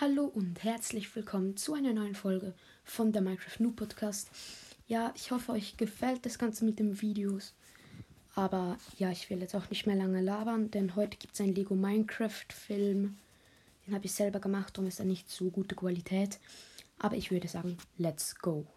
Hallo und herzlich willkommen zu einer neuen Folge von der Minecraft New Podcast. Ja, ich hoffe, euch gefällt das Ganze mit den Videos. Aber ja, ich will jetzt auch nicht mehr lange labern, denn heute gibt es einen Lego Minecraft Film. Den habe ich selber gemacht und ist dann nicht so gute Qualität. Aber ich würde sagen, let's go.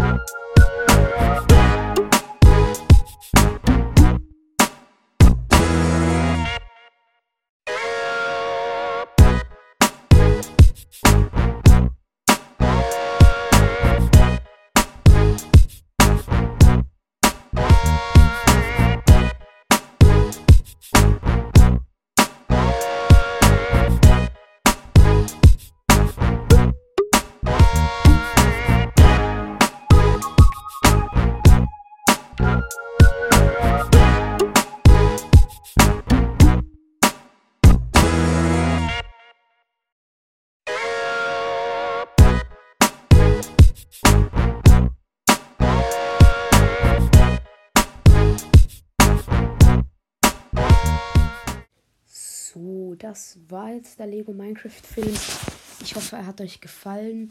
you So, das war jetzt der Lego Minecraft Film. Ich hoffe, er hat euch gefallen.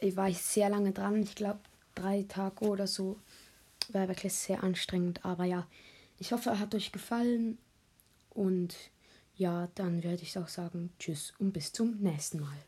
Ich war sehr lange dran. Ich glaube, drei Tage oder so. War wirklich sehr anstrengend. Aber ja, ich hoffe, er hat euch gefallen. Und ja, dann werde ich auch sagen Tschüss und bis zum nächsten Mal.